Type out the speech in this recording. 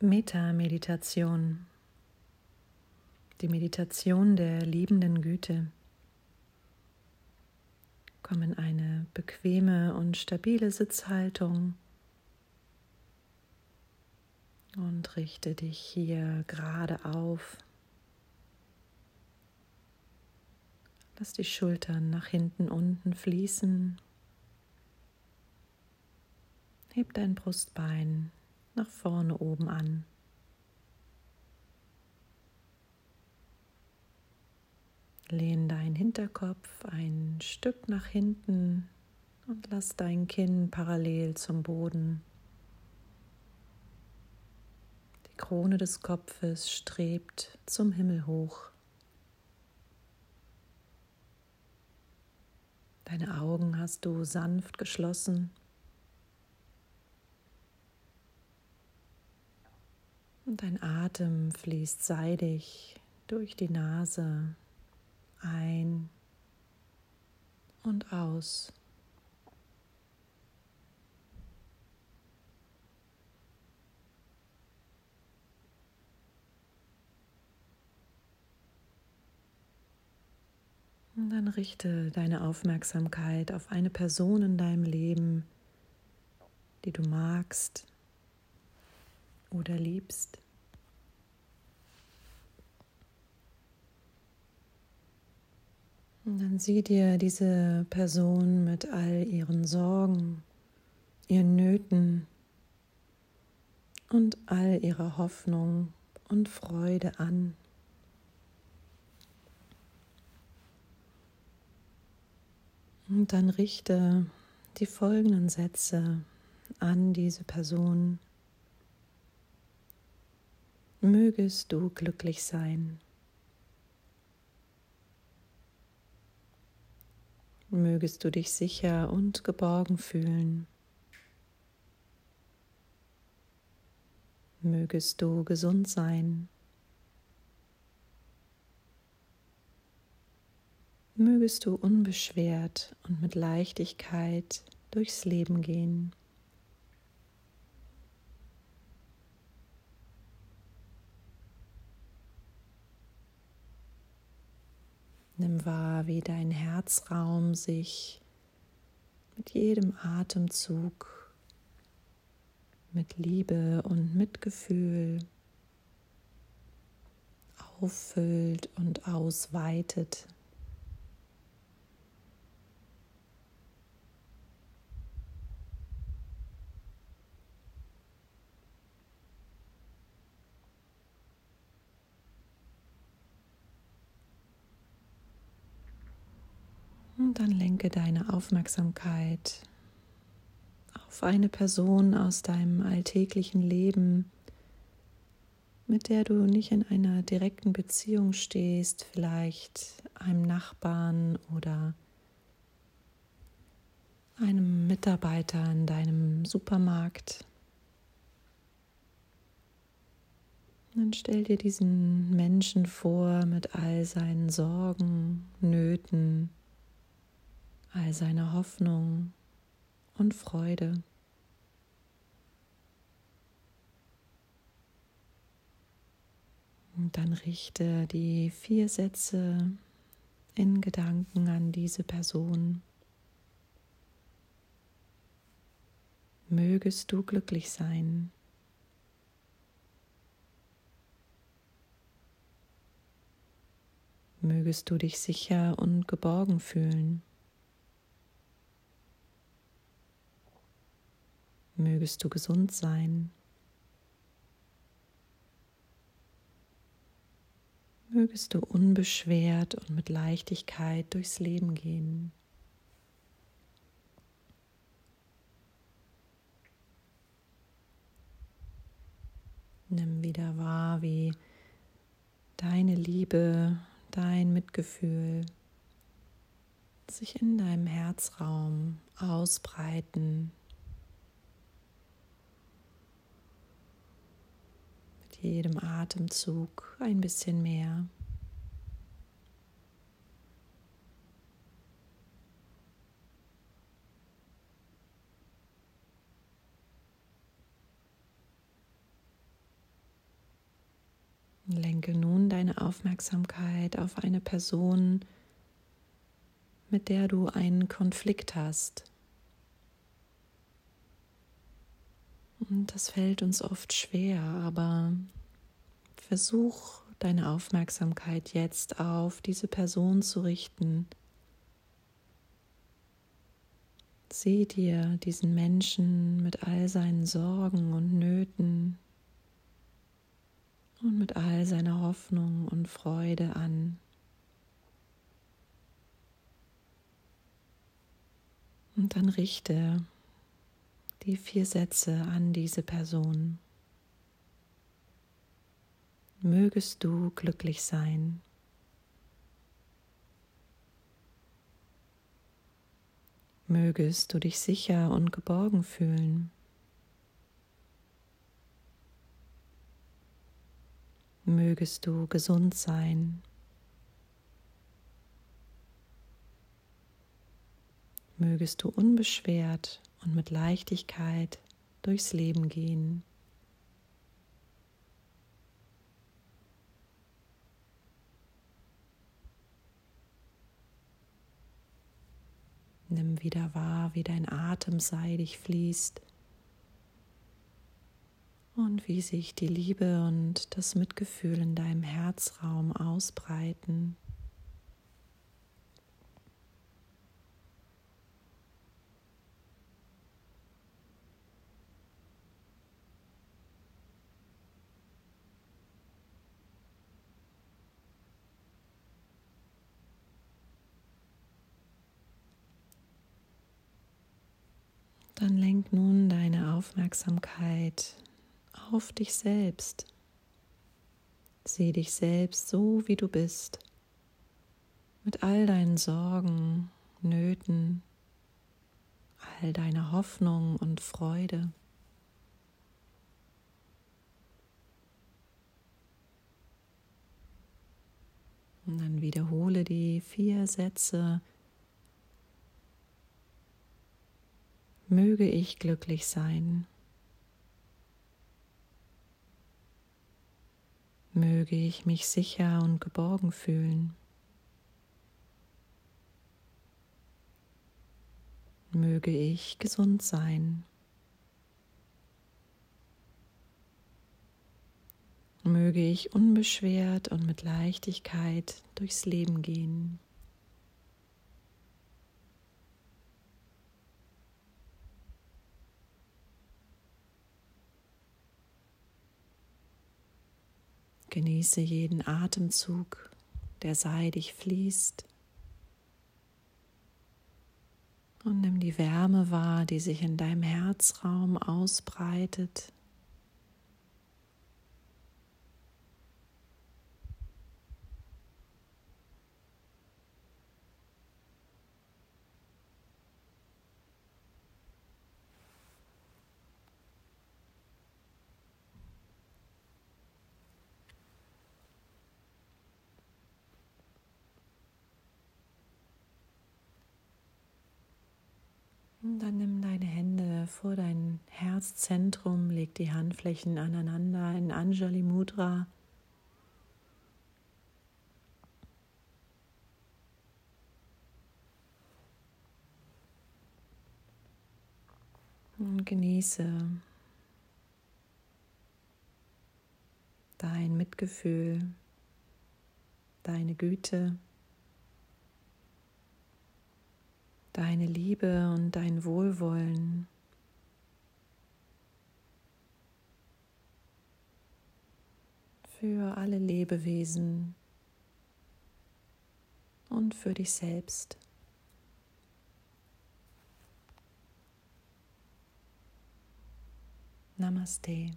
Meta-Meditation, die Meditation der liebenden Güte. Komm in eine bequeme und stabile Sitzhaltung und richte dich hier gerade auf. Lass die Schultern nach hinten unten fließen. Heb dein Brustbein nach vorne oben an. Lehn deinen Hinterkopf ein Stück nach hinten und lass dein Kinn parallel zum Boden. Die Krone des Kopfes strebt zum Himmel hoch. Deine Augen hast du sanft geschlossen. Und dein Atem fließt seidig durch die Nase ein und aus. Und dann richte deine Aufmerksamkeit auf eine Person in deinem Leben, die du magst, oder liebst. Und dann sieh dir diese Person mit all ihren Sorgen, ihren Nöten und all ihrer Hoffnung und Freude an. Und dann richte die folgenden Sätze an diese Person. Mögest du glücklich sein. Mögest du dich sicher und geborgen fühlen. Mögest du gesund sein. Mögest du unbeschwert und mit Leichtigkeit durchs Leben gehen. Nimm wahr, wie dein Herzraum sich mit jedem Atemzug mit Liebe und Mitgefühl auffüllt und ausweitet. Und dann lenke deine Aufmerksamkeit auf eine Person aus deinem alltäglichen Leben, mit der du nicht in einer direkten Beziehung stehst, vielleicht einem Nachbarn oder einem Mitarbeiter in deinem Supermarkt. Dann stell dir diesen Menschen vor mit all seinen Sorgen, Nöten, all seine Hoffnung und Freude. Und dann richte die vier Sätze in Gedanken an diese Person. Mögest du glücklich sein. Mögest du dich sicher und geborgen fühlen. Mögest du gesund sein. Mögest du unbeschwert und mit Leichtigkeit durchs Leben gehen. Nimm wieder wahr, wie deine Liebe, dein Mitgefühl sich in deinem Herzraum ausbreiten, jedem Atemzug ein bisschen mehr. Lenke nun deine Aufmerksamkeit auf eine Person, mit der du einen Konflikt hast. Und das fällt uns oft schwer, aber versuch deine Aufmerksamkeit jetzt auf diese Person zu richten. Sieh dir diesen Menschen mit all seinen Sorgen und Nöten und mit all seiner Hoffnung und Freude an. Und dann richte die vier Sätze an diese Person. Mögest du glücklich sein. Mögest du dich sicher und geborgen fühlen. Mögest du gesund sein. Mögest du unbeschwert und mit Leichtigkeit durchs Leben gehen. Nimm wieder wahr, wie dein Atem seidig fließt und wie sich die Liebe und das Mitgefühl in deinem Herzraum ausbreiten. Dann lenk nun deine Aufmerksamkeit auf dich selbst. Sieh dich selbst so, wie du bist, mit all deinen Sorgen, Nöten, all deiner Hoffnung und Freude. Und dann wiederhole die vier Sätze möge ich glücklich sein. Möge ich mich sicher und geborgen fühlen. Möge ich gesund sein. Möge ich unbeschwert und mit Leichtigkeit durchs Leben gehen. Genieße jeden Atemzug, der seidig fließt. Und nimm die Wärme wahr, die sich in deinem Herzraum ausbreitet. Dann nimm deine Hände vor dein Herzzentrum, leg die Handflächen aneinander in Anjali Mudra. Und genieße dein Mitgefühl, deine Güte. Deine Liebe und dein Wohlwollen. Für alle Lebewesen und für dich selbst. Namaste.